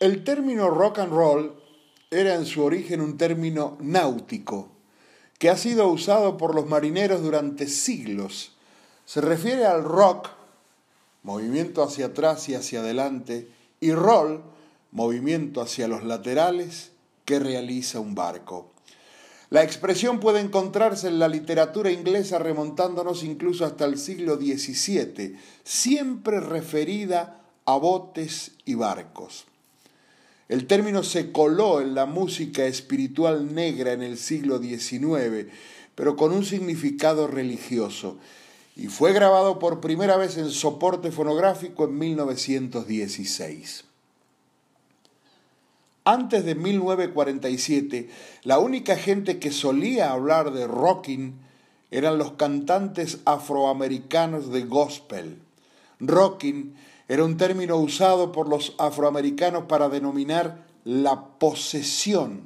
El término rock and roll era en su origen un término náutico que ha sido usado por los marineros durante siglos. Se refiere al rock, movimiento hacia atrás y hacia adelante, y roll, movimiento hacia los laterales que realiza un barco. La expresión puede encontrarse en la literatura inglesa remontándonos incluso hasta el siglo XVII, siempre referida a botes y barcos. El término se coló en la música espiritual negra en el siglo XIX, pero con un significado religioso, y fue grabado por primera vez en soporte fonográfico en 1916. Antes de 1947, la única gente que solía hablar de rocking eran los cantantes afroamericanos de gospel. Rocking era un término usado por los afroamericanos para denominar la posesión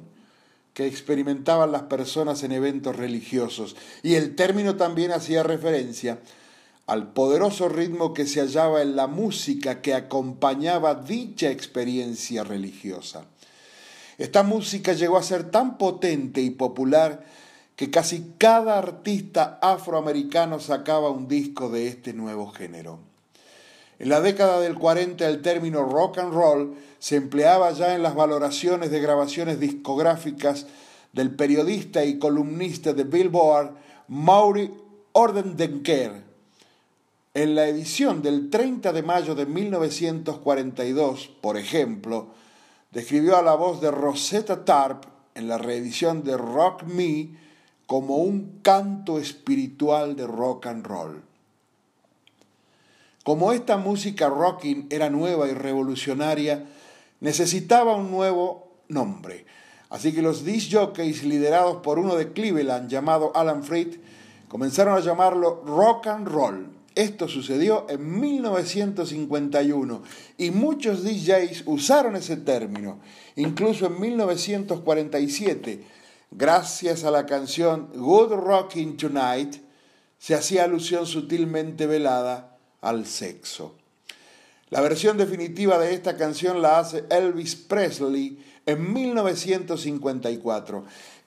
que experimentaban las personas en eventos religiosos. Y el término también hacía referencia al poderoso ritmo que se hallaba en la música que acompañaba dicha experiencia religiosa. Esta música llegó a ser tan potente y popular que casi cada artista afroamericano sacaba un disco de este nuevo género. En la década del 40 el término rock and roll se empleaba ya en las valoraciones de grabaciones discográficas del periodista y columnista de Billboard Maury Ordendenker. En la edición del 30 de mayo de 1942, por ejemplo, describió a la voz de Rosetta Tarp en la reedición de Rock Me como un canto espiritual de rock and roll. Como esta música rocking era nueva y revolucionaria, necesitaba un nuevo nombre. Así que los disc jockeys, liderados por uno de Cleveland llamado Alan Freed, comenzaron a llamarlo rock and roll. Esto sucedió en 1951 y muchos DJs usaron ese término, incluso en 1947, gracias a la canción Good Rocking Tonight, se hacía alusión sutilmente velada al sexo. La versión definitiva de esta canción la hace Elvis Presley en 1954.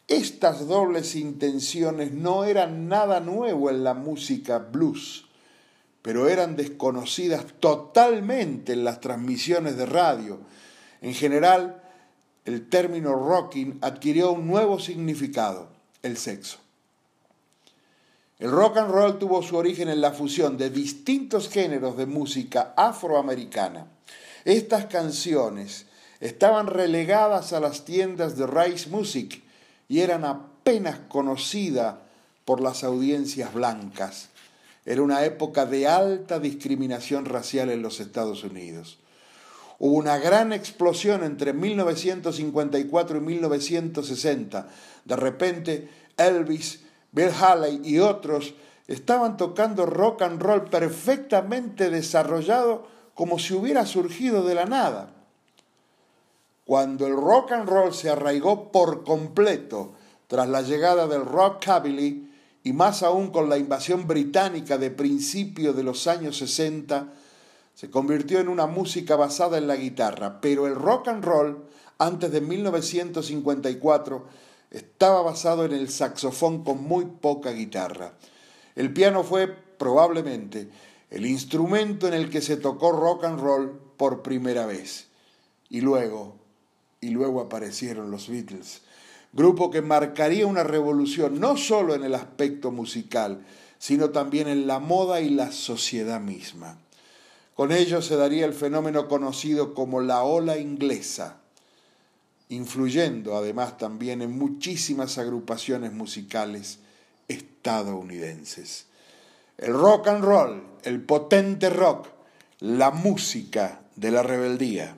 Estas dobles intenciones no eran nada nuevo en la música blues, pero eran desconocidas totalmente en las transmisiones de radio. En general, el término rocking adquirió un nuevo significado, el sexo. El rock and roll tuvo su origen en la fusión de distintos géneros de música afroamericana. Estas canciones estaban relegadas a las tiendas de Rice Music y eran apenas conocidas por las audiencias blancas. Era una época de alta discriminación racial en los Estados Unidos. Hubo una gran explosión entre 1954 y 1960. De repente, Elvis Bill Haley y otros estaban tocando rock and roll perfectamente desarrollado como si hubiera surgido de la nada. Cuando el rock and roll se arraigó por completo tras la llegada del rockabilly y más aún con la invasión británica de principios de los años 60, se convirtió en una música basada en la guitarra, pero el rock and roll antes de 1954 estaba basado en el saxofón con muy poca guitarra. El piano fue probablemente el instrumento en el que se tocó rock and roll por primera vez. Y luego, y luego aparecieron los Beatles, grupo que marcaría una revolución no solo en el aspecto musical, sino también en la moda y la sociedad misma. Con ello se daría el fenómeno conocido como la ola inglesa, influyendo además también en muchísimas agrupaciones musicales estadounidenses. El rock and roll, el potente rock, la música de la rebeldía.